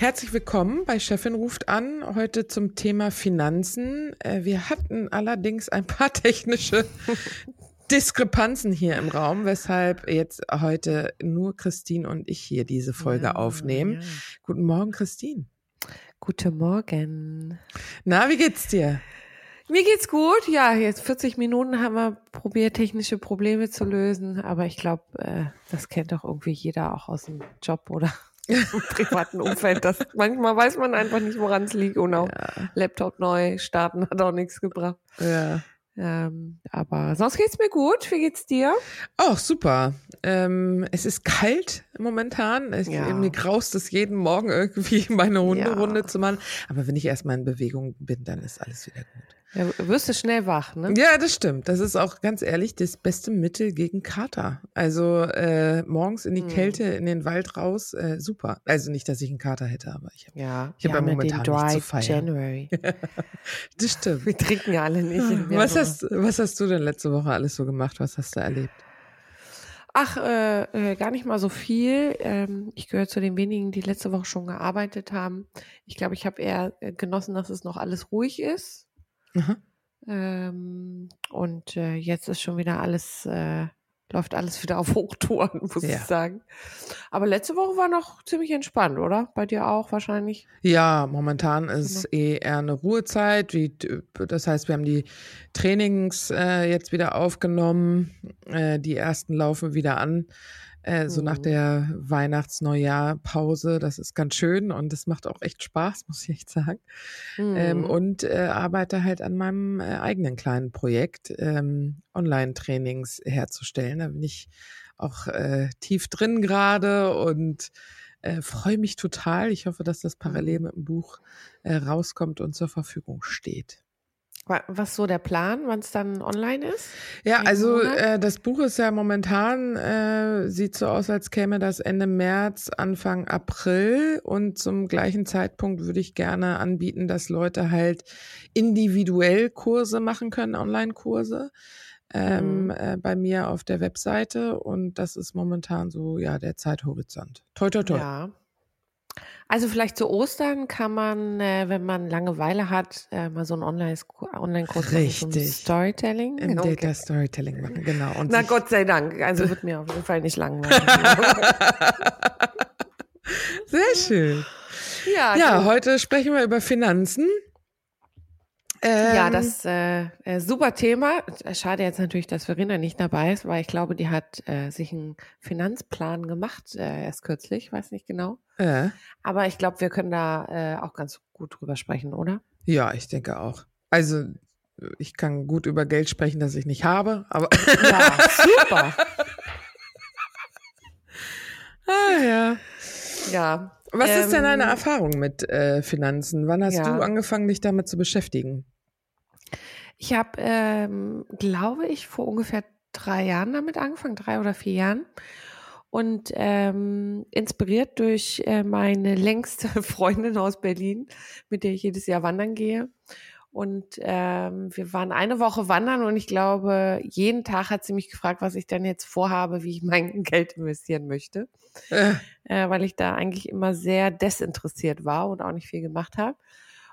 Herzlich willkommen bei Chefin ruft an, heute zum Thema Finanzen. Äh, wir hatten allerdings ein paar technische Diskrepanzen hier im Raum, weshalb jetzt heute nur Christine und ich hier diese Folge ja, aufnehmen. Ja. Guten Morgen, Christine. Guten Morgen. Na, wie geht's dir? Mir geht's gut. Ja, jetzt 40 Minuten haben wir probiert, technische Probleme zu lösen. Aber ich glaube, äh, das kennt doch irgendwie jeder auch aus dem Job, oder? im privaten Umfeld. Das, manchmal weiß man einfach nicht, woran es liegt. Und auch ja. Laptop neu starten hat auch nichts gebracht. Ja. Ähm, aber sonst geht's mir gut. Wie geht's dir? Auch super. Ähm, es ist kalt momentan. Ich, ja. Mir graust es jeden Morgen irgendwie meine Hunderunde ja. zu machen. Aber wenn ich erstmal in Bewegung bin, dann ist alles wieder gut. Ja, wirst du schnell wach, ne? Ja, das stimmt. Das ist auch ganz ehrlich das beste Mittel gegen Kater. Also äh, morgens in die hm. Kälte, in den Wald raus, äh, super. Also nicht, dass ich einen Kater hätte, aber ich habe ja, ich hab ja momentan den Dry zu feiern. January. das stimmt. Wir trinken ja alle nicht. was hast, was hast du denn letzte Woche alles so gemacht? Was hast du erlebt? Ach, äh, äh, gar nicht mal so viel. Ähm, ich gehöre zu den wenigen, die letzte Woche schon gearbeitet haben. Ich glaube, ich habe eher äh, genossen, dass es noch alles ruhig ist ähm, und äh, jetzt ist schon wieder alles, äh, läuft alles wieder auf Hochtouren, muss ja. ich sagen. Aber letzte Woche war noch ziemlich entspannt, oder? Bei dir auch wahrscheinlich? Ja, momentan ist genau. eh eher eine Ruhezeit. Wie, das heißt, wir haben die Trainings äh, jetzt wieder aufgenommen. Äh, die ersten laufen wieder an äh, so mhm. nach der Weihnachts-Neujahr-Pause. Das ist ganz schön und das macht auch echt Spaß, muss ich echt sagen. Ähm, mhm. Ähm, und äh, arbeite halt an meinem äh, eigenen kleinen Projekt, ähm, Online-Trainings herzustellen. Da bin ich auch äh, tief drin gerade und äh, freue mich total. Ich hoffe, dass das parallel mhm. mit dem Buch äh, rauskommt und zur Verfügung steht. Was so der Plan, wann es dann online ist? Ja, also äh, das Buch ist ja momentan, äh, sieht so aus, als käme das Ende März, Anfang April. Und zum gleichen Zeitpunkt würde ich gerne anbieten, dass Leute halt individuell Kurse machen können, Online-Kurse. Ähm, mhm. äh, bei mir auf der Webseite und das ist momentan so ja der Zeithorizont. Toi toi toi. Ja, also vielleicht zu Ostern kann man, äh, wenn man Langeweile hat, äh, mal so einen Online-Kurs Online Richtig. Zum Storytelling. Im okay. Data Storytelling machen, genau. Und Na Gott sei Dank. Also wird mir auf jeden Fall nicht langweilig. Sehr schön. Ja, ja genau. heute sprechen wir über Finanzen. Ähm, ja, das äh, äh, super Thema. Schade jetzt natürlich, dass Verena nicht dabei ist, weil ich glaube, die hat äh, sich einen Finanzplan gemacht, äh, erst kürzlich, weiß nicht genau. Ja. Aber ich glaube, wir können da äh, auch ganz gut drüber sprechen, oder? Ja, ich denke auch. Also ich kann gut über Geld sprechen, das ich nicht habe, aber ja, super. ah ja. Ja, was ähm, ist denn deine ähm, Erfahrung mit äh, Finanzen? Wann hast ja. du angefangen, dich damit zu beschäftigen? Ich habe, ähm, glaube ich, vor ungefähr drei Jahren damit angefangen, drei oder vier Jahren. Und ähm, inspiriert durch äh, meine längste Freundin aus Berlin, mit der ich jedes Jahr wandern gehe. Und ähm, wir waren eine Woche wandern und ich glaube, jeden Tag hat sie mich gefragt, was ich denn jetzt vorhabe, wie ich mein Geld investieren möchte. Äh. Äh, weil ich da eigentlich immer sehr desinteressiert war und auch nicht viel gemacht habe.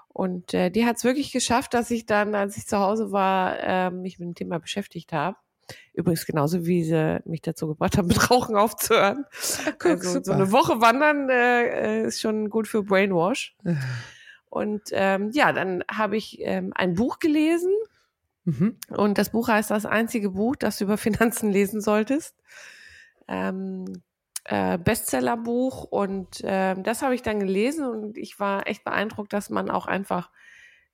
Und äh, die hat es wirklich geschafft, dass ich dann, als ich zu Hause war, äh, mich mit dem Thema beschäftigt habe. Übrigens genauso wie sie mich dazu gebracht haben, mit Rauchen aufzuhören. Guck, also, so eine Woche wandern äh, äh, ist schon gut für Brainwash. Und ähm, ja, dann habe ich ähm, ein Buch gelesen. Mhm. Und das Buch heißt das einzige Buch, das du über Finanzen lesen solltest. Ähm, äh, Bestsellerbuch und äh, das habe ich dann gelesen und ich war echt beeindruckt, dass man auch einfach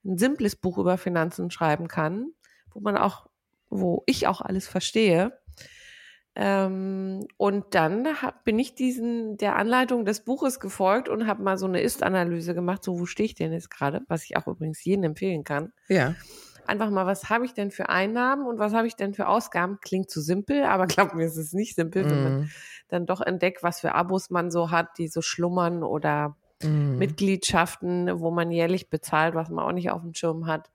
ein simples Buch über Finanzen schreiben kann, wo man auch, wo ich auch alles verstehe. Ähm, und dann hab, bin ich diesen der Anleitung des Buches gefolgt und habe mal so eine Ist-Analyse gemacht, so wo stehe ich denn jetzt gerade, was ich auch übrigens jedem empfehlen kann. Ja. Einfach mal, was habe ich denn für Einnahmen und was habe ich denn für Ausgaben? Klingt zu simpel, aber glaub mir, es ist nicht simpel, mm. wenn man mhm. dann doch entdeckt, was für Abos man so hat, die so schlummern oder mm. Mitgliedschaften, wo man jährlich bezahlt, was man auch nicht auf dem Schirm hat.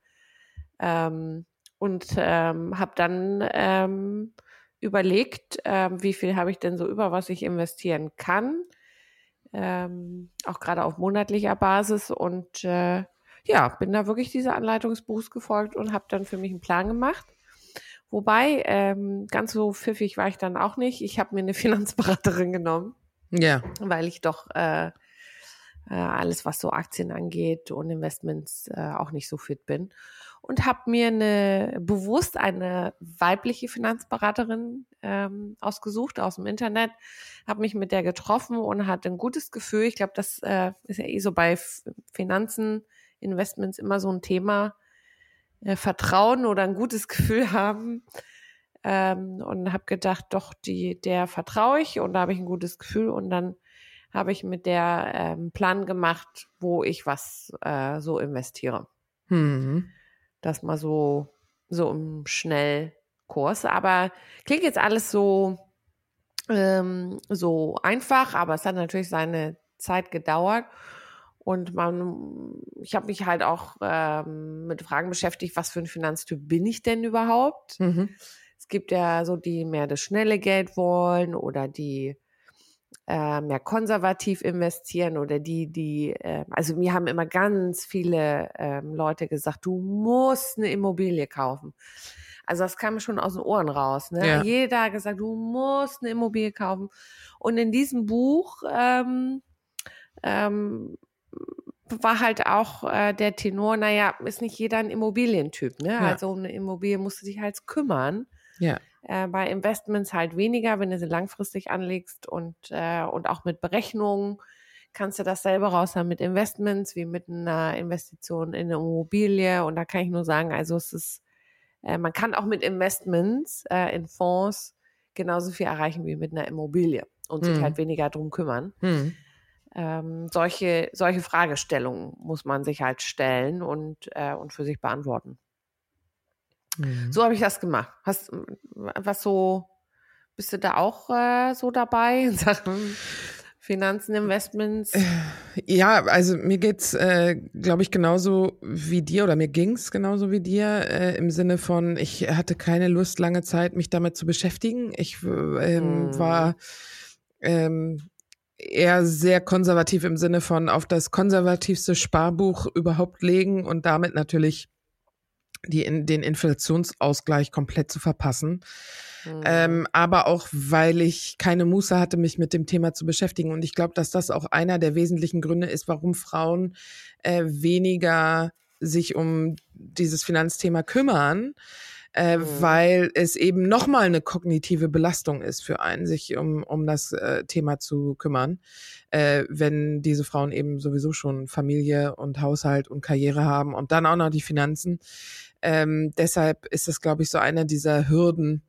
Ähm, und ähm, habe dann ähm, überlegt, äh, wie viel habe ich denn so über, was ich investieren kann. Ähm, auch gerade auf monatlicher Basis. Und äh, ja, bin da wirklich dieser Anleitungsbuchs gefolgt und habe dann für mich einen Plan gemacht. Wobei, ähm, ganz so pfiffig war ich dann auch nicht. Ich habe mir eine Finanzberaterin genommen. Ja. Weil ich doch äh, äh, alles, was so Aktien angeht und Investments äh, auch nicht so fit bin und habe mir eine bewusst eine weibliche Finanzberaterin ähm, ausgesucht aus dem Internet, habe mich mit der getroffen und hatte ein gutes Gefühl. Ich glaube, das äh, ist ja eh so bei Finanzen, Investments immer so ein Thema. Äh, Vertrauen oder ein gutes Gefühl haben. Ähm, und habe gedacht, doch, die, der vertraue ich und da habe ich ein gutes Gefühl und dann habe ich mit der ähm, Plan gemacht, wo ich was äh, so investiere. Mhm. Das mal so, so im Schnellkurs. Aber klingt jetzt alles so, ähm, so einfach, aber es hat natürlich seine Zeit gedauert. Und man, ich habe mich halt auch ähm, mit Fragen beschäftigt, was für ein Finanztyp bin ich denn überhaupt? Mhm. Es gibt ja so, die mehr das schnelle Geld wollen oder die äh, mehr konservativ investieren oder die, die, äh, also mir haben immer ganz viele äh, Leute gesagt, du musst eine Immobilie kaufen. Also das kam schon aus den Ohren raus. Ne? Ja. Jeder hat gesagt, du musst eine Immobilie kaufen. Und in diesem Buch ähm, ähm, war halt auch äh, der Tenor, naja, ist nicht jeder ein Immobilientyp. Ne? Ja. Also eine Immobilie musst du dich halt kümmern. Ja. Äh, bei Investments halt weniger, wenn du sie langfristig anlegst und, äh, und auch mit Berechnungen kannst du das selber raus haben mit Investments wie mit einer Investition in eine Immobilie. Und da kann ich nur sagen, also es ist, äh, man kann auch mit Investments äh, in Fonds genauso viel erreichen wie mit einer Immobilie und hm. sich halt weniger drum kümmern. Hm. Ähm, solche, solche Fragestellungen muss man sich halt stellen und, äh, und für sich beantworten. Mhm. So habe ich das gemacht. Hast was so, bist du da auch äh, so dabei in Sachen Finanzen, Investments? Äh, ja, also mir geht's, äh, glaube ich, genauso wie dir oder mir ging's genauso wie dir äh, im Sinne von, ich hatte keine Lust, lange Zeit mich damit zu beschäftigen. Ich ähm, mhm. war ähm, eher sehr konservativ im Sinne von auf das konservativste Sparbuch überhaupt legen und damit natürlich die in, den Inflationsausgleich komplett zu verpassen. Mhm. Ähm, aber auch, weil ich keine Muße hatte, mich mit dem Thema zu beschäftigen. Und ich glaube, dass das auch einer der wesentlichen Gründe ist, warum Frauen äh, weniger sich um dieses Finanzthema kümmern, äh, mhm. weil es eben nochmal eine kognitive Belastung ist für einen, sich um, um das äh, Thema zu kümmern, äh, wenn diese Frauen eben sowieso schon Familie und Haushalt und Karriere haben und dann auch noch die Finanzen. Ähm, deshalb ist das, glaube ich, so einer dieser Hürden,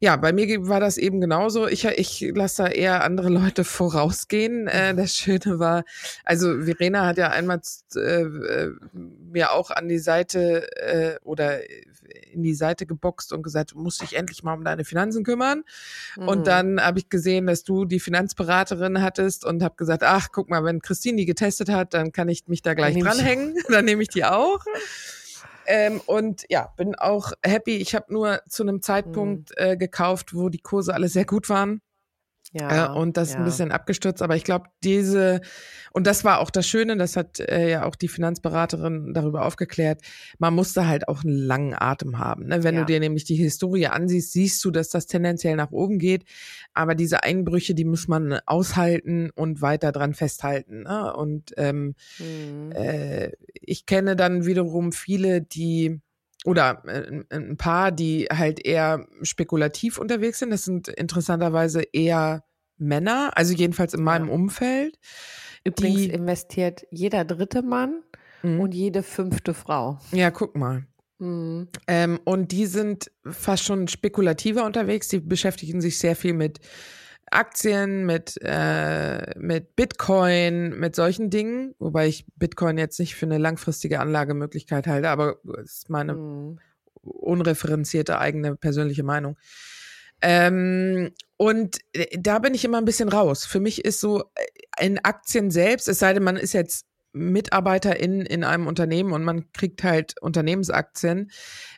ja, bei mir war das eben genauso. Ich, ich lasse da eher andere Leute vorausgehen. Äh, das Schöne war, also Verena hat ja einmal äh, mir auch an die Seite äh, oder in die Seite geboxt und gesagt, du musst dich endlich mal um deine Finanzen kümmern. Mhm. Und dann habe ich gesehen, dass du die Finanzberaterin hattest und habe gesagt, ach, guck mal, wenn Christine die getestet hat, dann kann ich mich da gleich dranhängen. Dann nehme ich die auch. Ähm, und ja, bin auch happy. Ich habe nur zu einem Zeitpunkt mhm. äh, gekauft, wo die Kurse alle sehr gut waren. Ja, äh, und das ja. ist ein bisschen abgestürzt, aber ich glaube, diese, und das war auch das Schöne, das hat äh, ja auch die Finanzberaterin darüber aufgeklärt, man musste halt auch einen langen Atem haben. Ne? Wenn ja. du dir nämlich die Historie ansiehst, siehst du, dass das tendenziell nach oben geht, aber diese Einbrüche, die muss man aushalten und weiter dran festhalten. Ne? Und ähm, mhm. äh, ich kenne dann wiederum viele, die oder äh, ein paar, die halt eher spekulativ unterwegs sind. Das sind interessanterweise eher Männer, also jedenfalls in meinem ja. Umfeld. Übrigens die, investiert jeder dritte Mann mh. und jede fünfte Frau. Ja, guck mal. Mhm. Ähm, und die sind fast schon spekulativer unterwegs. Die beschäftigen sich sehr viel mit Aktien, mit, äh, mit Bitcoin, mit solchen Dingen, wobei ich Bitcoin jetzt nicht für eine langfristige Anlagemöglichkeit halte, aber das ist meine mhm. unreferenzierte eigene persönliche Meinung. Ähm, und da bin ich immer ein bisschen raus. Für mich ist so äh, in Aktien selbst, es sei denn, man ist jetzt Mitarbeiter in, in einem Unternehmen und man kriegt halt Unternehmensaktien,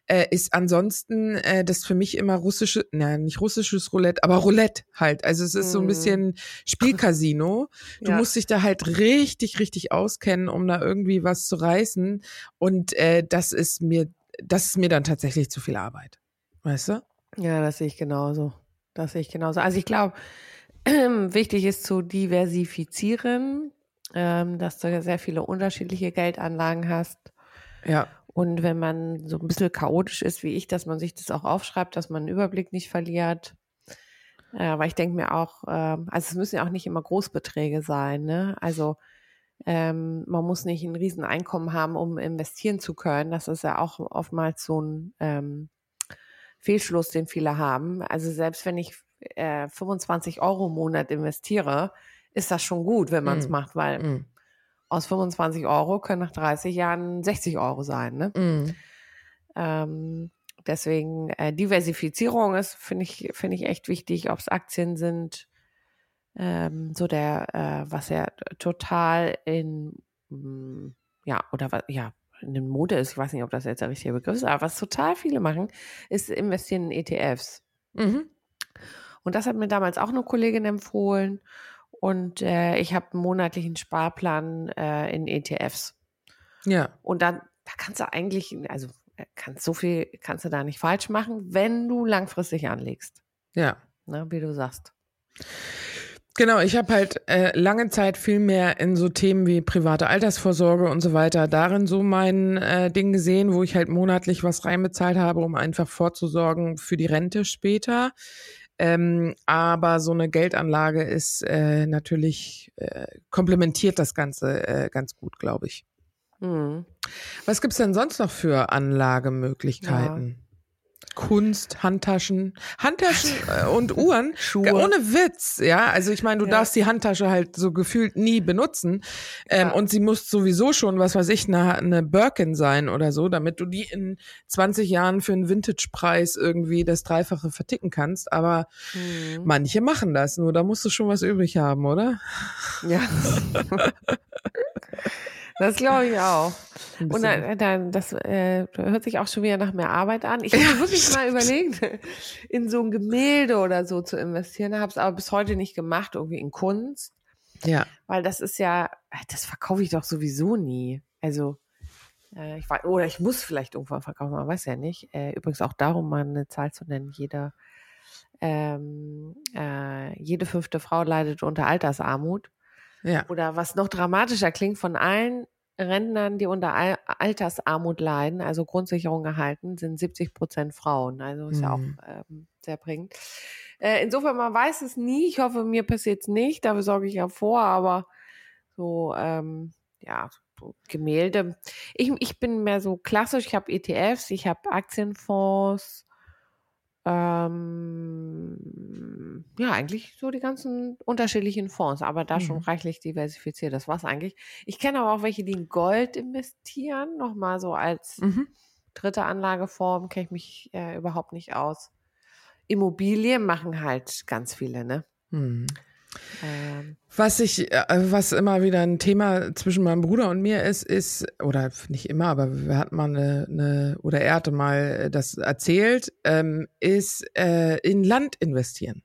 äh, ist ansonsten äh, das für mich immer russische, na, nicht russisches Roulette, aber Roulette halt. Also es ist so ein mhm. bisschen Spielcasino. Du ja. musst dich da halt richtig, richtig auskennen, um da irgendwie was zu reißen. Und äh, das ist mir, das ist mir dann tatsächlich zu viel Arbeit. Weißt du? Ja, das sehe ich genauso. Das sehe ich genauso. Also ich glaube, wichtig ist zu diversifizieren ähm, dass du sehr viele unterschiedliche Geldanlagen hast. Ja. Und wenn man so ein bisschen chaotisch ist wie ich, dass man sich das auch aufschreibt, dass man einen Überblick nicht verliert. Äh, weil ich denke mir auch, äh, also es müssen ja auch nicht immer Großbeträge sein, ne? Also ähm, man muss nicht ein Rieseneinkommen haben, um investieren zu können. Das ist ja auch oftmals so ein ähm, Fehlschluss, den viele haben. Also selbst wenn ich äh, 25 Euro im Monat investiere, ist das schon gut, wenn man es mm. macht, weil mm. aus 25 Euro können nach 30 Jahren 60 Euro sein. Ne? Mm. Ähm, deswegen äh, Diversifizierung ist, finde ich, finde ich echt wichtig, ob es Aktien sind, ähm, so der, äh, was ja total in, mm, ja, oder was, ja, in den Mode ist, ich weiß nicht, ob das jetzt der richtige Begriff ist, aber was total viele machen, ist investieren in ETFs. Mhm. Und das hat mir damals auch eine Kollegin empfohlen. Und äh, ich habe einen monatlichen Sparplan äh, in ETFs. Ja. Und dann, da kannst du eigentlich, also äh, kannst so viel kannst du da nicht falsch machen, wenn du langfristig anlegst. Ja. Ne, wie du sagst. Genau, ich habe halt äh, lange Zeit viel mehr in so Themen wie private Altersvorsorge und so weiter darin so mein äh, Ding gesehen, wo ich halt monatlich was reinbezahlt habe, um einfach vorzusorgen für die Rente später. Ähm, aber so eine Geldanlage ist äh, natürlich, äh, komplementiert das Ganze äh, ganz gut, glaube ich. Mhm. Was gibt's denn sonst noch für Anlagemöglichkeiten? Ja. Kunst, Handtaschen, Handtaschen äh, und Uhren, Schuhe. ohne Witz, ja. Also ich meine, du ja. darfst die Handtasche halt so gefühlt nie benutzen ähm, ja. und sie muss sowieso schon, was weiß ich, eine, eine Birkin sein oder so, damit du die in 20 Jahren für einen Vintage-Preis irgendwie das Dreifache verticken kannst. Aber mhm. manche machen das, nur da musst du schon was übrig haben, oder? Ja. Das glaube ich auch. Und dann, dann das äh, hört sich auch schon wieder nach mehr Arbeit an. Ich habe wirklich mal überlegt, in so ein Gemälde oder so zu investieren, habe es aber bis heute nicht gemacht, irgendwie in Kunst. Ja. Weil das ist ja, das verkaufe ich doch sowieso nie. Also, äh, ich weiß, oder ich muss vielleicht irgendwann verkaufen, man weiß ja nicht. Äh, übrigens auch darum, mal eine Zahl zu nennen, jeder, ähm, äh, jede fünfte Frau leidet unter Altersarmut. Ja. Oder was noch dramatischer klingt, von allen Rentnern, die unter Al Altersarmut leiden, also Grundsicherung erhalten, sind 70 Prozent Frauen. Also ist mhm. ja auch mhm. ähm, sehr bringend. Äh, insofern, man weiß es nie. Ich hoffe, mir passiert es nicht. Dafür sorge ich ja vor. Aber so, ähm, ja, so Gemälde. Ich, ich bin mehr so klassisch. Ich habe ETFs, ich habe Aktienfonds, ähm, ja, eigentlich so die ganzen unterschiedlichen Fonds, aber da mhm. schon reichlich diversifiziert. Das war's eigentlich. Ich kenne aber auch welche, die in Gold investieren, nochmal so als mhm. dritte Anlageform, kenne ich mich äh, überhaupt nicht aus. Immobilien machen halt ganz viele, ne? Mhm. Ähm. Was ich, äh, was immer wieder ein Thema zwischen meinem Bruder und mir ist, ist, oder nicht immer, aber wir hatten mal eine, eine oder er hatte mal das erzählt, ähm, ist äh, in Land investieren.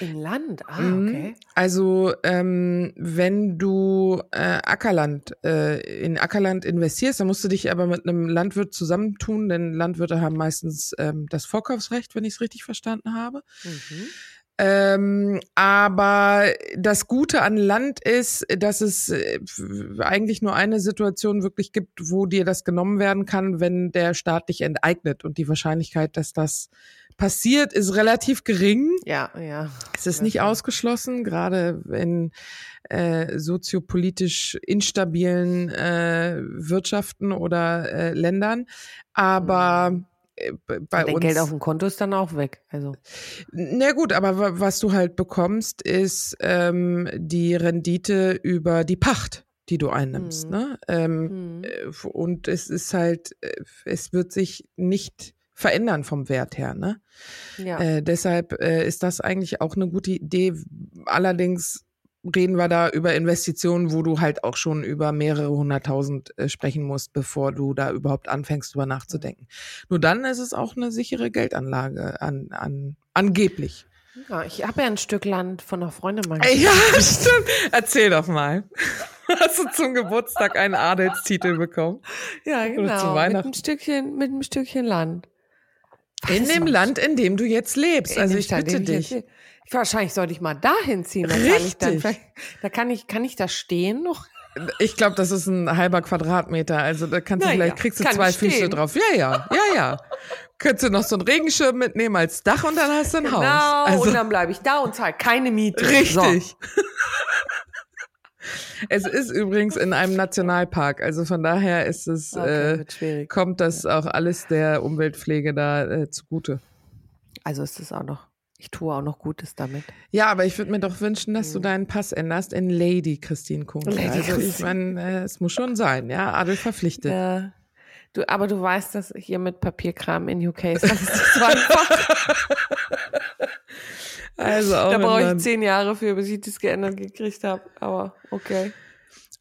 In Land, ah, Mhm. okay. Also ähm, wenn du äh, Ackerland äh, in Ackerland investierst, dann musst du dich aber mit einem Landwirt zusammentun, denn Landwirte haben meistens ähm, das Vorkaufsrecht, wenn ich es richtig verstanden habe. Mhm. Ähm, aber das Gute an Land ist, dass es äh, eigentlich nur eine Situation wirklich gibt, wo dir das genommen werden kann, wenn der Staat dich enteignet. Und die Wahrscheinlichkeit, dass das passiert, ist relativ gering. Ja, ja. Es ist nicht ausgeschlossen, gerade in äh, soziopolitisch instabilen äh, Wirtschaften oder äh, Ländern. Aber b- bei Dein uns. Geld auf dem Konto ist dann auch weg. Also. Na gut, aber wa- was du halt bekommst, ist ähm, die Rendite über die Pacht, die du einnimmst. Mhm. Ne? Ähm, äh, und es ist halt, äh, es wird sich nicht verändern vom Wert her. Ne? Ja. Äh, deshalb äh, ist das eigentlich auch eine gute Idee. Allerdings reden wir da über Investitionen, wo du halt auch schon über mehrere hunderttausend äh, sprechen musst, bevor du da überhaupt anfängst, drüber nachzudenken. Nur dann ist es auch eine sichere Geldanlage an, an angeblich. ja, ich habe ja ein Stück Land von einer Freundin mal. Ja, stimmt. Erzähl doch mal. Hast du zum Geburtstag einen Adelstitel bekommen? Ja, Oder zu genau. Mit Weihnachten? einem Stückchen, mit einem Stückchen Land. In Weiß dem. Land, in dem du jetzt lebst. In Also ich Stadt, bitte in ich dich. jetzt- Wahrscheinlich sollte ich mal dahin ziehen. Da kann ich dann Richtig. vielleicht, da kann ich, kann ich da stehen noch? Ich glaube, das ist ein halber Quadratmeter. Also da kannst du Na vielleicht ja, kriegst du kann zwei. Füße drauf. Ja, ja, ja, ja. Könntest du noch so einen Regenschirm mitnehmen als Dach und dann hast du ein Genau, Haus. Also und dann bleibe ich da und zahle keine Miete. richtig. es ist übrigens in einem Nationalpark. Also von daher ist es. Okay, äh, kommt das auch alles der Umweltpflege da äh, zugute. Also ist es auch noch, ich tue auch noch Gutes damit. Ja, aber ich würde mir doch wünschen, dass du deinen Pass änderst in Lady Christine Kuhn. Lady Also ich Christine. meine, äh, es muss schon sein, ja, Adel verpflichtet. Ja. Du, aber du weißt, dass hier mit Papierkram in UK ist alles nicht so einfach. Also auch da brauche ich zehn Jahre für, bis ich das geändert gekriegt habe. Aber okay.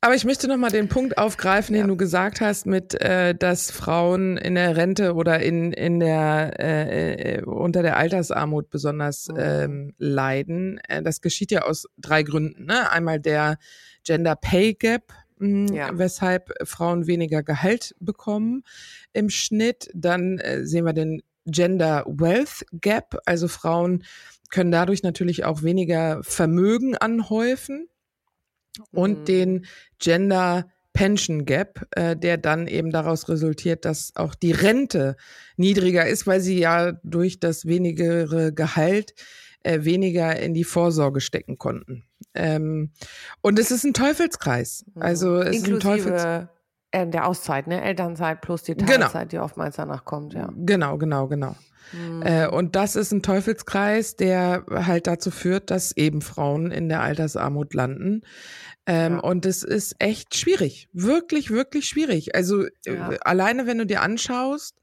Aber ich möchte noch mal den Punkt aufgreifen, den Ja. du gesagt hast, mit, äh, dass Frauen in der Rente oder in in der äh, äh, unter der Altersarmut besonders Mhm. ähm, leiden. Äh, das geschieht ja aus drei Gründen. Ne? Einmal der Gender Pay Gap, mh, Ja. weshalb Frauen weniger Gehalt bekommen im Schnitt. Dann äh, sehen wir den Gender Wealth Gap, also Frauen können dadurch natürlich auch weniger Vermögen anhäufen und Mhm. den Gender Pension Gap, äh, der dann eben daraus resultiert, dass auch die Rente niedriger ist, weil sie ja durch das wenigere Gehalt äh, weniger in die Vorsorge stecken konnten. Ähm, und es ist ein Teufelskreis. Also es ist ein Teufels Inklusive äh, der Auszeit, ne? Elternzeit plus die Genau. Teilzeit, die oftmals danach kommt, ja. Genau, genau, genau. Mhm. Äh, und das ist ein Teufelskreis, der halt dazu führt, dass eben Frauen in der Altersarmut landen. Ähm, Ja. Und es ist echt schwierig. Wirklich, wirklich schwierig. Also Ja. äh, alleine, wenn du dir anschaust,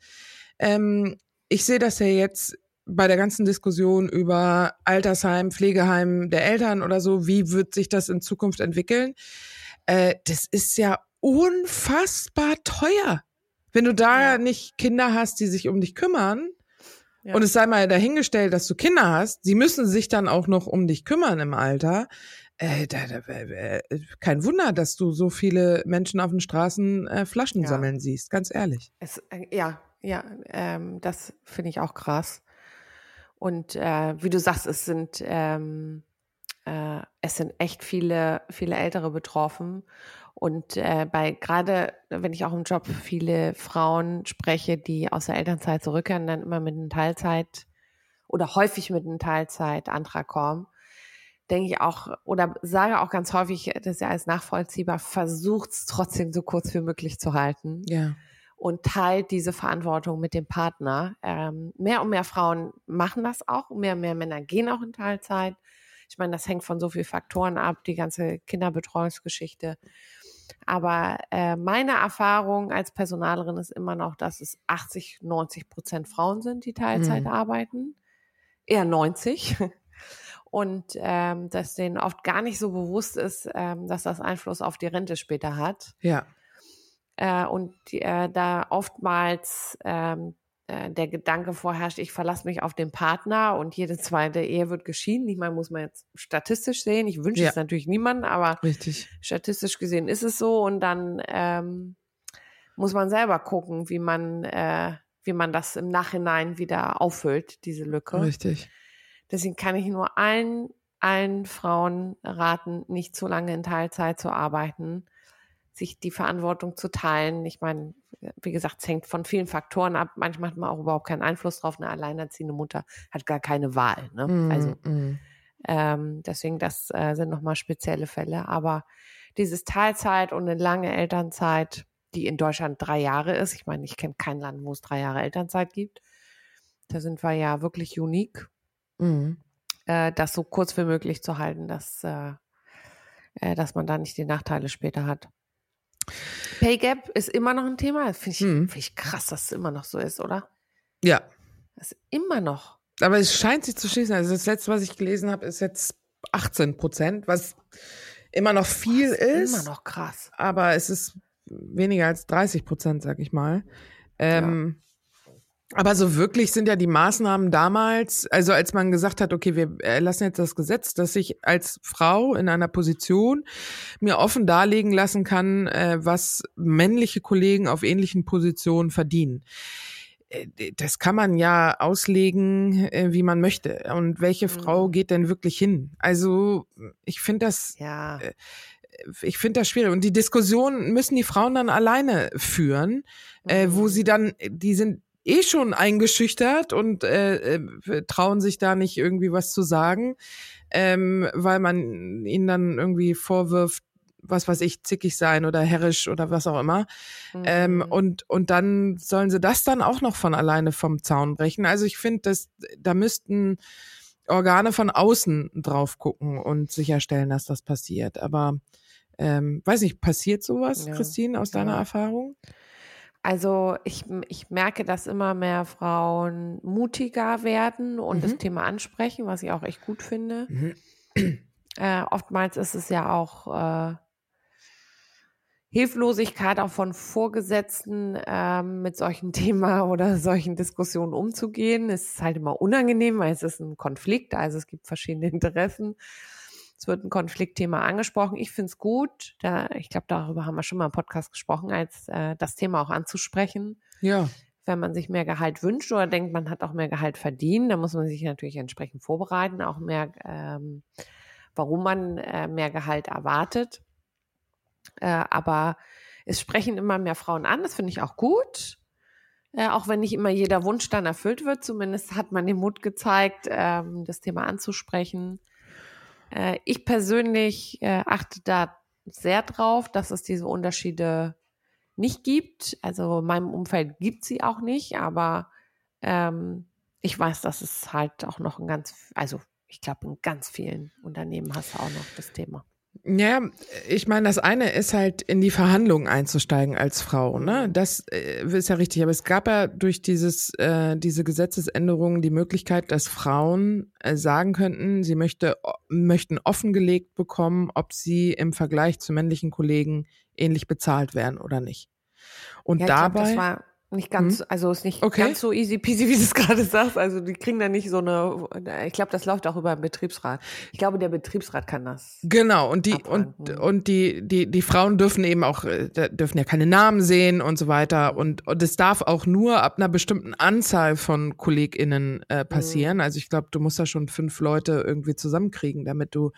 ähm, ich sehe das ja jetzt bei der ganzen Diskussion über Altersheim, Pflegeheim der Eltern oder so, wie wird sich das in Zukunft entwickeln? Äh, das ist ja unfassbar teuer. Wenn du da Ja. nicht Kinder hast, die sich um dich kümmern, Ja. und es sei mal dahingestellt, dass du Kinder hast, sie müssen sich dann auch noch um dich kümmern im Alter. Äh, da, da, äh, kein Wunder, dass du so viele Menschen auf den Straßen äh, Flaschen Ja. sammeln siehst, ganz ehrlich. Es, äh, ja, ja, ähm, das finde ich auch krass. Und äh, wie du sagst, es sind ähm, äh, es sind echt viele viele Ältere betroffen. Und äh, bei gerade wenn ich auch im Job viele Frauen spreche, die aus der Elternzeit zurückkehren, dann immer mit einem Teilzeit oder häufig mit einem Teilzeitantrag kommen, denke ich auch oder sage auch ganz häufig, das ist ja alles nachvollziehbar, versucht es trotzdem so kurz wie möglich zu halten Ja. und teilt diese Verantwortung mit dem Partner. Ähm, mehr und mehr Frauen machen das auch, mehr und mehr Männer gehen auch in Teilzeit. Ich meine, das hängt von so vielen Faktoren ab, die ganze Kinderbetreuungsgeschichte. Aber äh, meine Erfahrung als Personalerin ist immer noch, dass es 80, 90 Prozent Frauen sind, die Teilzeit Mhm. arbeiten. Eher 90. Und ähm, dass denen oft gar nicht so bewusst ist, ähm, dass das Einfluss auf die Rente später hat Ja. äh, und äh, da oftmals ähm, äh, der Gedanke vorherrscht, ich verlasse mich auf den Partner und jede zweite Ehe wird geschieden. Ich meine, muss man jetzt statistisch sehen. Ich wünsche Ja. es natürlich niemandem, aber Richtig. statistisch gesehen ist es so und dann ähm, muss man selber gucken, wie man, äh, wie man das im Nachhinein wieder auffüllt, diese Lücke. Richtig. Deswegen kann ich nur allen, allen Frauen raten, nicht zu lange in Teilzeit zu arbeiten, sich die Verantwortung zu teilen. Ich meine, wie gesagt, es hängt von vielen Faktoren ab. Manchmal hat man auch überhaupt keinen Einfluss drauf. Eine alleinerziehende Mutter hat gar keine Wahl. Ne? Mm, Also mm. ähm, deswegen, das äh, sind nochmal spezielle Fälle. Aber dieses Teilzeit und eine lange Elternzeit, die in Deutschland drei Jahre ist, ich meine, ich kenne kein Land, wo es drei Jahre Elternzeit gibt. Da sind wir ja wirklich unique, Mm. äh, das so kurz wie möglich zu halten, dass, äh, äh, dass man da nicht die Nachteile später hat. Pay Gap ist immer noch ein Thema. Finde ich, Mhm. find ich krass, dass es immer noch so ist, oder? Ja, Das ist immer noch. aber es scheint sich zu schließen. Also das letzte, was ich gelesen habe, ist jetzt 18 Prozent, was immer noch viel Das ist. Immer noch krass. aber es ist weniger als 30 Prozent, sag ich mal. Ähm, Aber so wirklich sind ja die Maßnahmen damals, also als man gesagt hat, okay, wir erlassen jetzt das Gesetz, dass ich als Frau in einer Position mir offen darlegen lassen kann, äh, was männliche Kollegen auf ähnlichen Positionen verdienen. Äh, Das kann man ja auslegen, äh, wie man möchte. Und welche Frau Mhm. geht denn wirklich hin? Also ich finde das Ja. ich finde das schwierig. Und die Diskussion müssen die Frauen dann alleine führen, äh, wo Mhm. sie dann, die sind eh schon eingeschüchtert und äh, äh, trauen sich da nicht irgendwie was zu sagen, ähm, weil man ihnen dann irgendwie vorwirft, was weiß ich, zickig sein oder herrisch oder was auch immer. Ähm, Mhm. und, und dann sollen sie das dann auch noch von alleine vom Zaun brechen. Also ich finde, dass da müssten Organe von außen drauf gucken und sicherstellen, dass das passiert. Aber ähm, weiß nicht, passiert sowas, Ja. Christine, aus deiner Ja. Erfahrung? Also ich, ich merke, dass immer mehr Frauen mutiger werden und das Mhm. Thema ansprechen, was ich auch echt gut finde. Mhm. Äh, oftmals ist es ja auch äh, Hilflosigkeit auch von Vorgesetzten ähm, mit solchen Thema oder solchen Diskussionen umzugehen. Es ist halt immer unangenehm, weil es ist ein Konflikt, also es gibt verschiedene Interessen. Es wird ein Konfliktthema angesprochen. Ich finde es gut, da, ich glaube, darüber haben wir schon mal im Podcast gesprochen, als äh, das Thema auch anzusprechen. Ja. Wenn man sich mehr Gehalt wünscht oder denkt, man hat auch mehr Gehalt verdient, dann muss man sich natürlich entsprechend vorbereiten, auch mehr, ähm, warum man äh, mehr Gehalt erwartet. Äh, aber es sprechen immer mehr Frauen an, das finde ich auch gut. Äh, auch wenn nicht immer jeder Wunsch dann erfüllt wird, zumindest hat man den Mut gezeigt, ähm, das Thema anzusprechen. Äh, ich persönlich äh, achte da sehr drauf, dass es diese Unterschiede nicht gibt. Also in meinem Umfeld gibt sie auch nicht, aber ähm, ich weiß, dass es halt auch noch ein ganz, also ich glaube, in ganz vielen Unternehmen hast du auch noch das Thema. Ja, ich meine, das eine ist halt in die Verhandlungen einzusteigen als Frau, ne? Das äh, ist ja richtig. Aber es gab ja durch dieses, äh, diese Gesetzesänderung die Möglichkeit, dass Frauen äh, sagen könnten, sie möchte, möchten offengelegt bekommen, ob sie im Vergleich zu männlichen Kollegen ähnlich bezahlt werden oder nicht. Und Ja, ich glaub, dabei. das war nicht ganz, also ist nicht Okay. ganz so easy peasy, wie du es gerade sagst. Also die kriegen da nicht so eine, ich glaube, das läuft auch über den Betriebsrat. Ich glaube, der Betriebsrat kann das. Genau, und die, und, abfragen. und die, die, die Frauen dürfen eben auch, äh, dürfen ja keine Namen sehen und so weiter. Und, und es darf auch nur ab einer bestimmten Anzahl von KollegInnen äh, passieren. Also ich glaube, du musst da schon fünf Leute irgendwie zusammenkriegen, damit du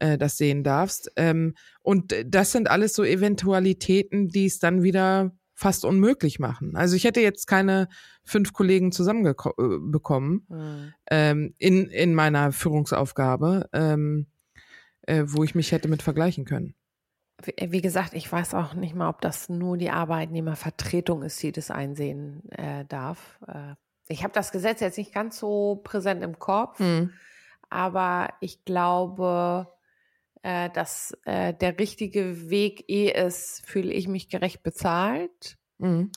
äh, das sehen darfst. Ähm, und das sind alles so Eventualitäten, die es dann wieder fast unmöglich machen. Also ich hätte jetzt keine fünf Kollegen zusammenbekommen Hm. ähm, in, in meiner Führungsaufgabe, ähm, äh, wo ich mich hätte mit vergleichen können. Wie, wie gesagt, ich weiß auch nicht mal, ob das nur die Arbeitnehmervertretung ist, die das einsehen äh, darf. Äh, ich habe das Gesetz jetzt nicht ganz so präsent im Kopf, aber ich glaube, äh, dass äh, der richtige Weg eh ist, fühle ich mich gerecht bezahlt. Mhm.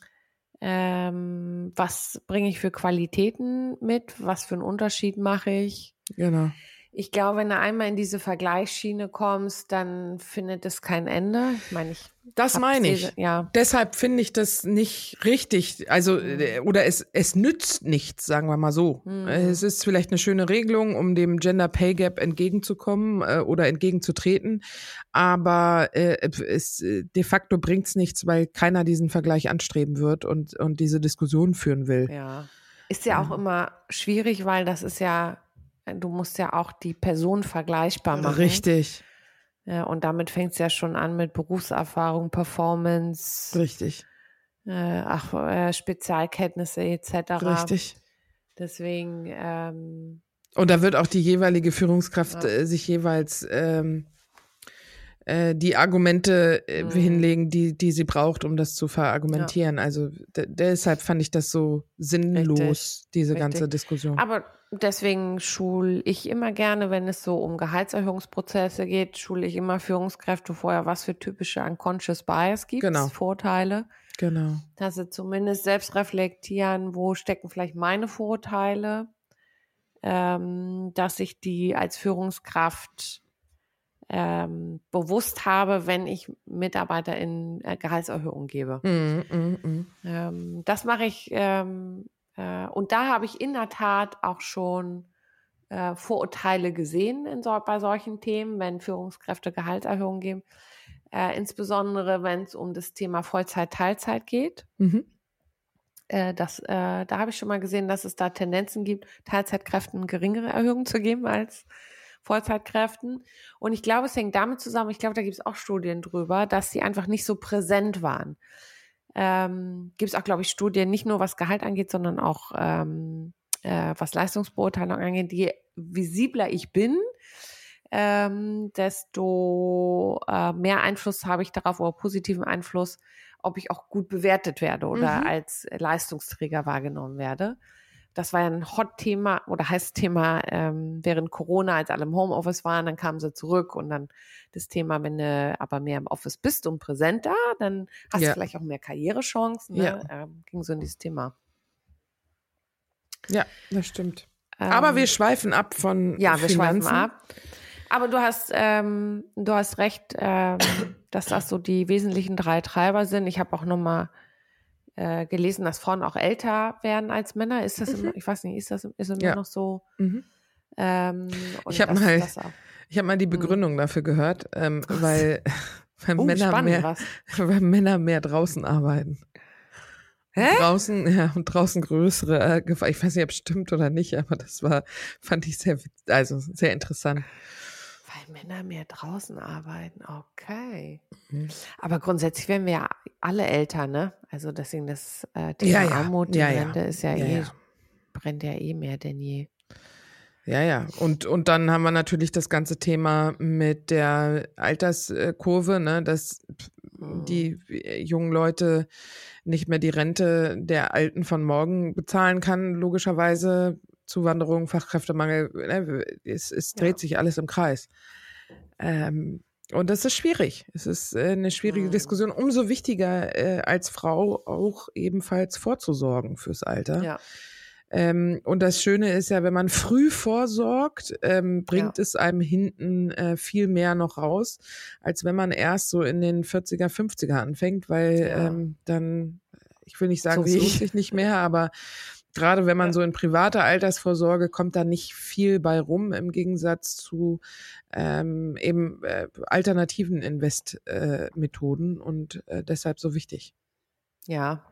Ähm, was bringe ich für Qualitäten mit? Was für einen Unterschied mache ich? Genau. Ich glaube, wenn du einmal in diese Vergleichsschiene kommst, dann findet es kein Ende. Ich meine, ich das meine ich. Ja. Deshalb finde ich das nicht richtig. Also, mhm. oder es, es nützt nichts, sagen wir mal so. Mhm. Es ist vielleicht eine schöne Regelung, um dem Gender Pay Gap entgegenzukommen äh, oder entgegenzutreten. Aber äh, es, de facto bringt es nichts, weil keiner diesen Vergleich anstreben wird und, und diese Diskussion führen will. Ja. Ist ja auch immer schwierig, weil das ist ja du musst ja auch die Person vergleichbar machen. Richtig. Ja, und damit fängt es ja schon an mit Berufserfahrung, Performance. Richtig. Äh, ach, äh, Spezialkenntnisse etc. Richtig. Deswegen. Ähm, und da wird auch die jeweilige Führungskraft ja. äh, sich jeweils ähm, äh, die Argumente äh, mhm. hinlegen, die, die sie braucht, um das zu verargumentieren. Ja. Also deshalb fand ich das so sinnlos, Richtig. diese Richtig. ganze Diskussion. Aber deswegen schule ich immer gerne, wenn es so um Gehaltserhöhungsprozesse geht, schule ich immer Führungskräfte vorher, was für typische Unconscious Bias gibt, genau. Vorteile. Genau. Dass sie zumindest selbst reflektieren, wo stecken vielleicht meine Vorteile, ähm, dass ich die als Führungskraft ähm, bewusst habe, wenn ich Mitarbeiter in äh, Gehaltserhöhung gebe. Mm, mm, mm. Ähm, das mache ich ähm, äh, und da habe ich in der Tat auch schon äh, Vorurteile gesehen in so, bei solchen Themen, wenn Führungskräfte Gehaltserhöhungen geben. Äh, insbesondere wenn es um das Thema Vollzeit-Teilzeit geht. Mhm. Äh, das, äh, da habe ich schon mal gesehen, dass es da Tendenzen gibt, Teilzeitkräften geringere Erhöhungen zu geben als Vollzeitkräften. Und ich glaube, es hängt damit zusammen, ich glaube, da gibt es auch Studien drüber, dass sie einfach nicht so präsent waren ähm, gibt es auch, glaube ich, Studien, nicht nur was Gehalt angeht, sondern auch ähm, äh, was Leistungsbeurteilung angeht. Je visibler ich bin, ähm, desto äh, mehr Einfluss habe ich darauf oder positiven Einfluss, ob ich auch gut bewertet werde oder mhm. als Leistungsträger wahrgenommen werde. Das war ja ein Hot-Thema oder heißes Thema ähm, während Corona, als alle im Homeoffice waren, dann kamen sie zurück und dann das Thema, wenn du aber mehr im Office bist und präsent da, dann hast ja. du vielleicht auch mehr Karrierechancen. Ne? Ja. Ähm, ging so in dieses Thema. Ja, das stimmt. Ähm, aber wir schweifen ab von Ja, wir Finanzen. schweifen ab. Aber du hast, ähm, du hast recht, ähm, dass das so die wesentlichen drei Treiber sind. Ich habe auch nochmal äh, gelesen, dass Frauen auch älter werden als Männer. Ist das mhm. immer, ich weiß nicht, ist das ist immer ja. noch so? Mhm. Ähm, ich habe mal, ich habe mal die mhm. Begründung mhm. dafür gehört, ähm, weil, weil, oh, Männer mehr, weil Männer mehr draußen arbeiten. Hä? Draußen, ja, und draußen größere äh, Gefahr. Ich weiß nicht, ob es stimmt oder nicht, aber das war, fand ich sehr, also sehr interessant. Weil Männer mehr draußen arbeiten, okay. Mhm. Aber grundsätzlich werden wir ja alle älter, ne? Also deswegen das äh, Thema ja, ja. Armut, die ja, Rente ist ja, eh, brennt ja eh mehr denn je. Ja, ja. Und, und dann haben wir natürlich das ganze Thema mit der Alterskurve, ne, dass die mhm. jungen Leute nicht mehr die Rente der Alten von morgen bezahlen kann, logischerweise. Zuwanderung, Fachkräftemangel, ne, es, es dreht ja. sich alles im Kreis. Ähm, und das ist schwierig. Es ist äh, eine schwierige mhm. Diskussion. Umso wichtiger äh, als Frau auch ebenfalls vorzusorgen fürs Alter. Ja. Ähm, und das Schöne ist ja, wenn man früh vorsorgt, ähm, bringt ja. es einem hinten äh, viel mehr noch raus, als wenn man erst so in den 40er, 50er anfängt, weil ja. ähm, dann, ich will nicht sagen, so es lohnt sich nicht mehr, aber gerade wenn man ja. so in privater Altersvorsorge kommt da nicht viel bei rum im Gegensatz zu ähm, eben äh, alternativen Investmethoden äh, und äh, deshalb so wichtig. Ja.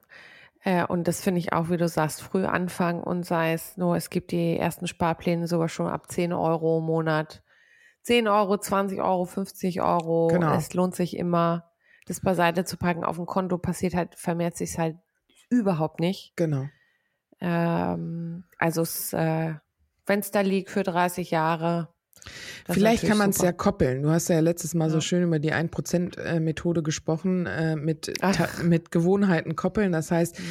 Äh, und das finde ich auch, wie du sagst, früh anfangen und sei es nur, es gibt die ersten Sparpläne sogar schon ab 10 Euro im Monat. 10 Euro, 20 Euro, 50 Euro. Genau. Es lohnt sich immer, das beiseite zu packen. Auf dem Konto passiert halt, vermehrt sich halt überhaupt nicht. Genau. Ähm, also äh, wenn es da liegt für 30 Jahre. Vielleicht kann man es ja koppeln. Du hast ja letztes Mal ja. so schön über die 1%-Methode gesprochen, äh, mit, mit Gewohnheiten koppeln. Das heißt, mhm.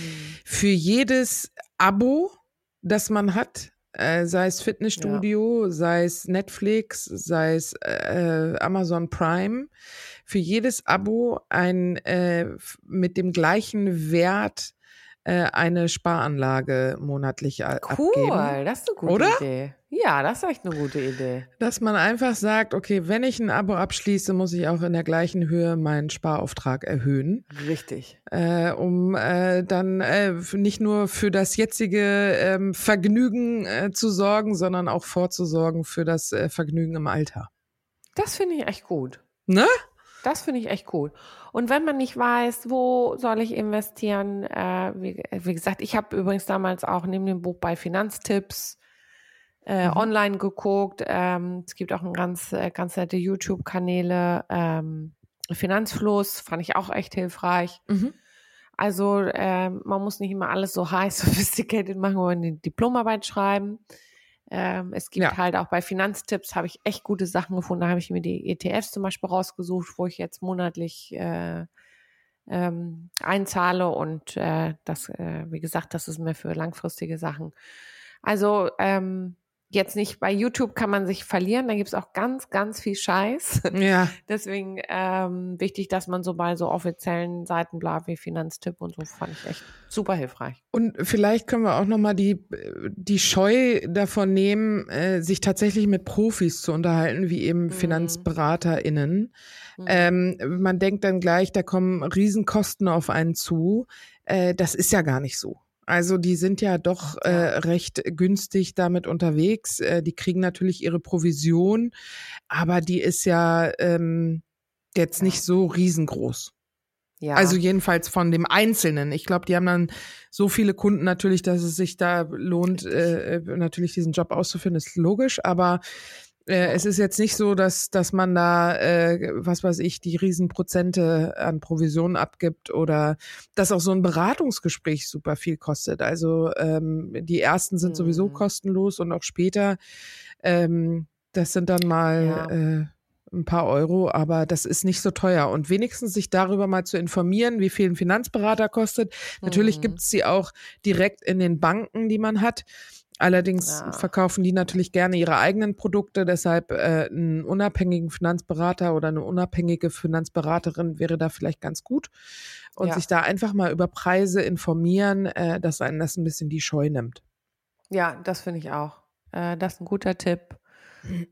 für jedes Abo, das man hat, äh, sei es Fitnessstudio, ja. sei es Netflix, sei es äh, Amazon Prime, für jedes Abo ein äh, mit dem gleichen Wert äh, eine Sparanlage monatlich cool, abgeben. Cool, das ist eine gute Oder? Idee. Ja, das ist echt eine gute Idee. Dass man einfach sagt, okay, wenn ich ein Abo abschließe, muss ich auch in der gleichen Höhe meinen Sparauftrag erhöhen. Richtig. Äh, um äh, dann äh, nicht nur für das jetzige ähm, Vergnügen äh, zu sorgen, sondern auch vorzusorgen für das äh, Vergnügen im Alter. Das finde ich echt gut. Ne? Das finde ich echt cool. Und wenn man nicht weiß, wo soll ich investieren, äh, wie, wie, gesagt, ich habe übrigens damals auch neben dem Buch bei Finanztipps äh, mhm. online geguckt. Ähm, es gibt auch ein ganz, äh, ganz nette YouTube-Kanäle. Ähm, Finanzfluss fand ich auch echt hilfreich. Mhm. Also ähm, man muss nicht immer alles so high sophisticated machen, oder eine Diplomarbeit schreiben. Ähm, es gibt ja. halt auch bei Finanztipps habe ich echt gute Sachen gefunden. Da habe ich mir die ETFs zum Beispiel rausgesucht, wo ich jetzt monatlich äh, ähm, einzahle und äh, das, äh, wie gesagt, das ist mir für langfristige Sachen. Also ähm, jetzt nicht bei YouTube kann man sich verlieren, da gibt's auch ganz, ganz viel Scheiß. Ja. Deswegen ähm, wichtig, dass man so bei so offiziellen Seiten bleibt wie Finanztipp und so fand ich echt super hilfreich. Und vielleicht können wir auch nochmal die, die Scheu davon nehmen, äh, sich tatsächlich mit Profis zu unterhalten, wie eben mhm. FinanzberaterInnen. Mhm. Ähm, man denkt dann gleich, da kommen Riesenkosten auf einen zu. Äh, das ist ja gar nicht so. Also die sind ja doch äh, recht günstig damit unterwegs. Äh, die kriegen natürlich ihre Provision, aber die ist ja ähm, jetzt ja. nicht so riesengroß. Ja. Also jedenfalls von dem Einzelnen. Ich glaube, die haben dann so viele Kunden natürlich, dass es sich da lohnt, äh, äh, natürlich diesen Job auszuführen, ist logisch. Aber es ist jetzt nicht so, dass, dass man da, äh, was weiß ich, die Riesenprozente an Provisionen abgibt oder dass auch so ein Beratungsgespräch super viel kostet. Also ähm, die ersten sind mhm. sowieso kostenlos und auch später. Ähm, das sind dann mal ja. äh, ein paar Euro, aber das ist nicht so teuer. Und wenigstens sich darüber mal zu informieren, wie viel ein Finanzberater kostet. Natürlich mhm. gibt es sie auch direkt in den Banken, die man hat. Allerdings ja. verkaufen die natürlich gerne ihre eigenen Produkte, deshalb äh, einen unabhängigen Finanzberater oder eine unabhängige Finanzberaterin wäre da vielleicht ganz gut. Und ja. sich da einfach mal über Preise informieren, äh, dass einen das ein bisschen die Scheu nimmt. Ja, das finde ich auch. Äh, das ist ein guter Tipp.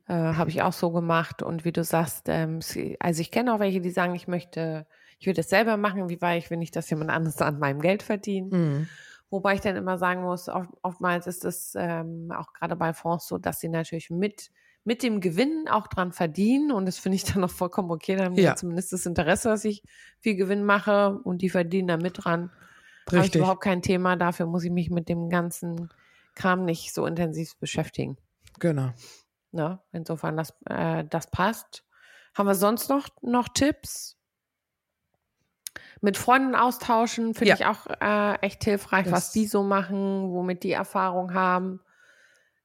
Äh, Habe ich auch so gemacht. Und wie du sagst, ähm, also ich kenne auch welche, die sagen, ich möchte, ich will das selber machen, wie war ich, wenn ich das jemand anderes an meinem Geld verdiene. Mhm. Wobei ich dann immer sagen muss, oft, oftmals ist es ähm, auch gerade bei Fonds so, dass sie natürlich mit mit dem Gewinn auch dran verdienen und das finde ich dann noch vollkommen okay. Dann haben die ja. zumindest das Interesse, dass ich viel Gewinn mache und die verdienen da mit dran. Habe ich überhaupt kein Thema. Dafür muss ich mich mit dem ganzen Kram nicht so intensiv beschäftigen. Genau. Na, ne? insofern, das, äh, das passt. Haben wir sonst noch, noch Tipps? Mit Freunden austauschen, finde ja. ich auch äh, echt hilfreich, das was die so machen, womit die Erfahrung haben.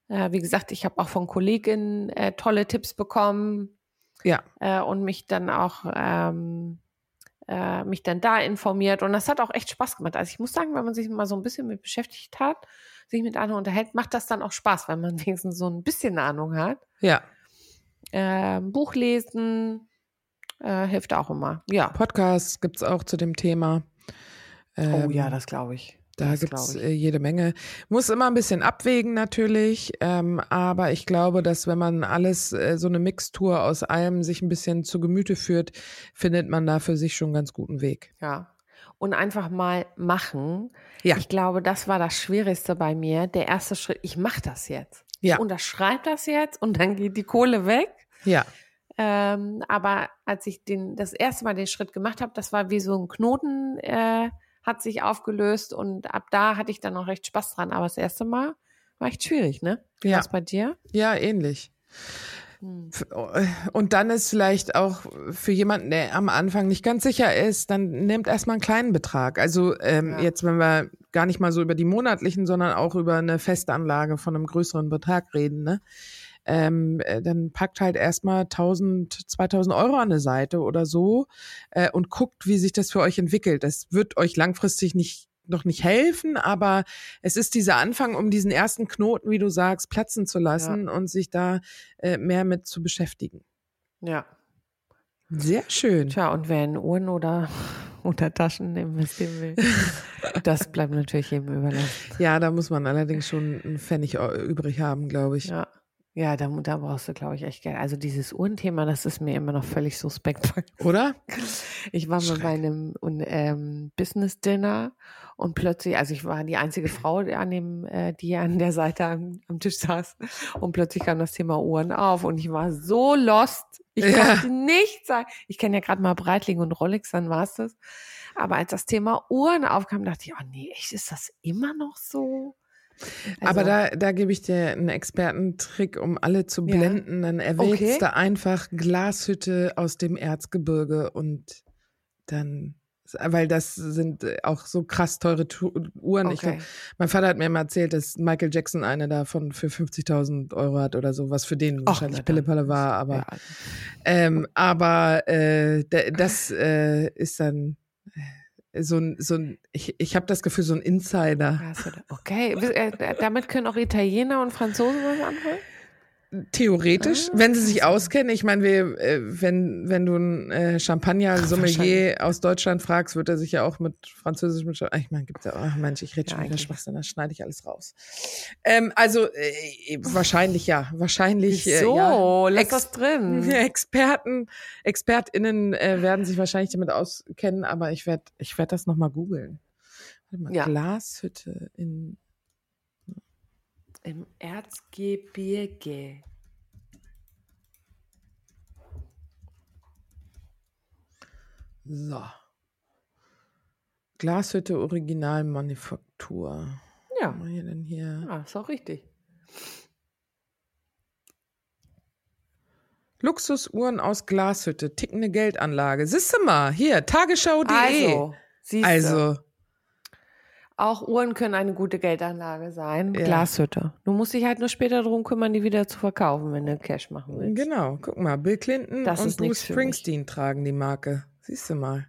Äh, wie gesagt, ich habe auch von Kolleginnen äh, tolle Tipps bekommen. Ja. Äh, und mich dann auch ähm, äh, mich dann da informiert. Und das hat auch echt Spaß gemacht. Also ich muss sagen, wenn man sich mal so ein bisschen mit beschäftigt hat, sich mit anderen unterhält, macht das dann auch Spaß, wenn man wenigstens so ein bisschen Ahnung hat. Ja. Ähm, Buch lesen, äh, hilft auch immer. Ja. Podcasts gibt es auch zu dem Thema. Ähm, oh ja, ähm, das glaube ich. Da gibt es äh, jede Menge. Muss immer ein bisschen abwägen natürlich, ähm, aber ich glaube, dass wenn man alles, äh, so eine Mixtur aus allem sich ein bisschen zu Gemüte führt, findet man da für sich schon einen ganz guten Weg. Ja. Und einfach mal machen. Ja. Ich glaube, das war das Schwierigste bei mir. Der erste Schritt, ich mache das jetzt. Ja. Ich unterschreibe das jetzt und dann geht die Kohle weg. Ja. Ähm, aber als ich den, das erste Mal den Schritt gemacht habe, das war wie so ein Knoten, äh, hat sich aufgelöst und ab da hatte ich dann noch recht Spaß dran. Aber das erste Mal war echt schwierig, ne? Ja. Was bei dir? Ja, ähnlich. Hm. Äh, und dann ist vielleicht auch für jemanden, der am Anfang nicht ganz sicher ist, dann nimmt erstmal einen kleinen Betrag. Also ähm, ja. jetzt, wenn wir gar nicht mal so über die monatlichen, sondern auch über eine Festanlage von einem größeren Betrag reden, ne? Ähm, äh, dann packt halt erstmal 1000, 2000 Euro an eine Seite oder so äh, und guckt, wie sich das für euch entwickelt. Das wird euch langfristig nicht noch nicht helfen, aber es ist dieser Anfang, um diesen ersten Knoten, wie du sagst, platzen zu lassen ja. und sich da äh, mehr mit zu beschäftigen. Ja. Sehr schön. Tja, und wer in Uhren oder Untertaschen investieren will. Das bleibt natürlich jedem überlassen. Ja, da muss man allerdings schon einen Pfennig übrig haben, glaube ich. Ja. Ja, da, da brauchst du, glaube ich, echt Geld. Also dieses Uhrenthema, das ist mir immer noch völlig suspekt. Oder? Ich war mal bei einem ähm, Business-Dinner und plötzlich, also ich war die einzige Frau an dem, äh, die an der Seite am, am, Tisch saß und plötzlich kam das Thema Uhren auf und ich war so lost. Ich ja. konnte nichts sagen. Ich kenne ja gerade mal Breitling und Rolex, dann war es das. Aber als das Thema Uhren aufkam, dachte ich, oh nee, echt, ist das immer noch so? Also, Aber da, da gebe ich dir einen Expertentrick, um alle zu blenden. Ja. Dann erwählst okay. du einfach Glashütte aus dem Erzgebirge und dann, weil das sind auch so krass teure Uhren. Okay. Glaub, mein Vater hat mir immer erzählt, dass Michael Jackson eine davon für 50.000 Euro hat oder so, was für den Och, wahrscheinlich Pillepalle war. Aber, ja. ähm, aber äh, das äh, ist dann so ein, so ein ich, ich habe das Gefühl, so ein Insider. Okay, äh, damit können auch Italiener und Franzosen was anfangen? Theoretisch, ah, wenn sie sich auskennen. Ich meine, wir, äh, wenn, wenn du ein äh, Champagner-Sommelier aus Deutschland fragst, wird er sich ja auch mit französischem Ich meine, gibt ja, ach Mensch, ich rede schon ja, wieder Schwachsinn, das schneide ich alles raus. Ähm, also äh, wahrscheinlich ja, wahrscheinlich. Äh, so, ja, lass das drin. Experten, ExpertInnen äh, werden sich wahrscheinlich damit auskennen, aber ich werde ich werd das nochmal googeln. Ja. Glashütte in im Erzgebirge. So. Glashütte Originalmanufaktur. Ja. Was wir denn hier? Ah, ist auch richtig. Luxusuhren aus Glashütte, tickende Geldanlage. Siehst du mal, hier, tagesschau.de. Also, siehste. also auch Uhren können eine gute Geldanlage sein. Ja. Glashütte. Du musst dich halt nur später darum kümmern, die wieder zu verkaufen, wenn du Cash machen willst. Genau. Guck mal, Bill Clinton das und Bruce Springsteen tragen die Marke. Siehst du mal.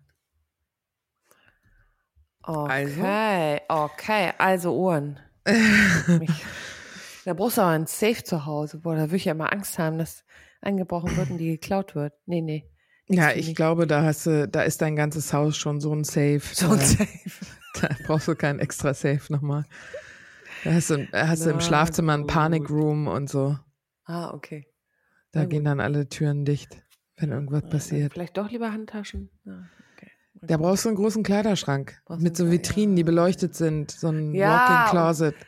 Okay, also. okay. Also Uhren. da brauchst du aber ein Safe zu Hause. Boah, da würde ich ja immer Angst haben, dass eingebrochen wird und die geklaut wird. Nee, nee. Ja, ich glaube, da hast du, da ist dein ganzes Haus schon so ein Safe. So ein Safe. Da brauchst du kein extra Safe nochmal. Da hast du, hast du im Schlafzimmer einen Panic Room und so. Ah, okay. Da Na gehen gut. dann alle Türen dicht, wenn irgendwas passiert. Vielleicht doch lieber Handtaschen. Ja, okay. Da brauchst du einen großen Kleiderschrank mit so Vitrinen, die beleuchtet sind, so ein ja, Walk-in Closet. Und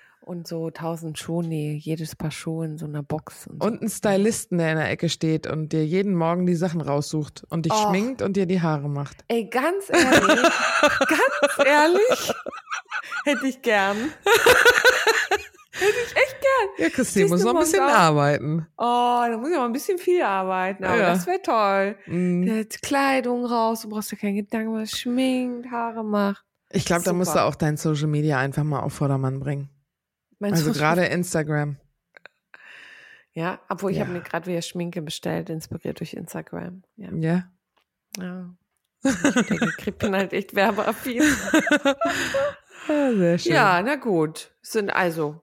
so tausend Schuhe, jedes Paar Schuhe in so einer Box. Und, so. und einen Stylisten, der in der Ecke steht und dir jeden Morgen die Sachen raussucht und dich oh. schminkt und dir die Haare macht. Ey, ganz ehrlich, ganz ehrlich, hätte ich gern. Hätte ich echt gern. Ja, Christine muss noch ein bisschen arbeiten. Oh, da muss ich aber ein bisschen viel arbeiten, aber ja. das wäre toll. Mm. Der hat Kleidung raus, du brauchst dir keinen Gedanken, was schminkt, Haare macht. Ich glaube, da musst du auch dein Social Media einfach mal auf Vordermann bringen. Meinst also gerade Instagram. Ja, obwohl ich ja. habe mir gerade wieder Schminke bestellt, inspiriert durch Instagram. Ja. Ja. ja. Ich denke, ich bin halt echt werbeaffin. ja, sehr schön. Ja, na gut. Sind also.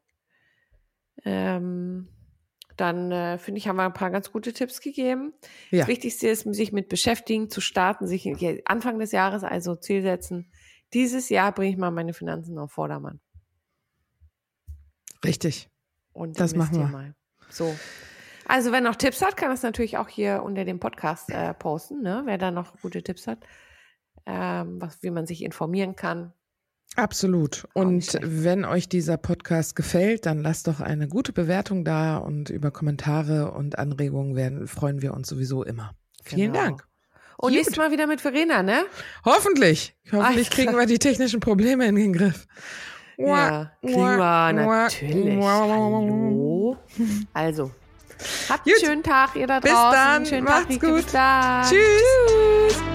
Ähm, dann äh, finde ich, haben wir ein paar ganz gute Tipps gegeben. Ja. Das Wichtigste ist, sich mit beschäftigen, zu starten, sich Anfang des Jahres also Ziel setzen. Dieses Jahr bringe ich mal meine Finanzen auf Vordermann. Richtig. Und das machen wir mal. So. Also wer noch Tipps hat, kann das natürlich auch hier unter dem Podcast äh, posten, ne? wer da noch gute Tipps hat, ähm, was, wie man sich informieren kann. Absolut. Und wenn euch dieser Podcast gefällt, dann lasst doch eine gute Bewertung da und über Kommentare und Anregungen werden, freuen wir uns sowieso immer. Vielen genau. Dank. Und Gut. nächstes Mal wieder mit Verena, ne? Hoffentlich. Hoffentlich Ach, kriegen wir die technischen Probleme in den Griff. Ja, wir natürlich. Hallo. Also, habt einen schönen Tag, ihr da draußen. Bis dann. Schönen Macht's Tag, gut. Bis dann. Tschüss. Tschüss.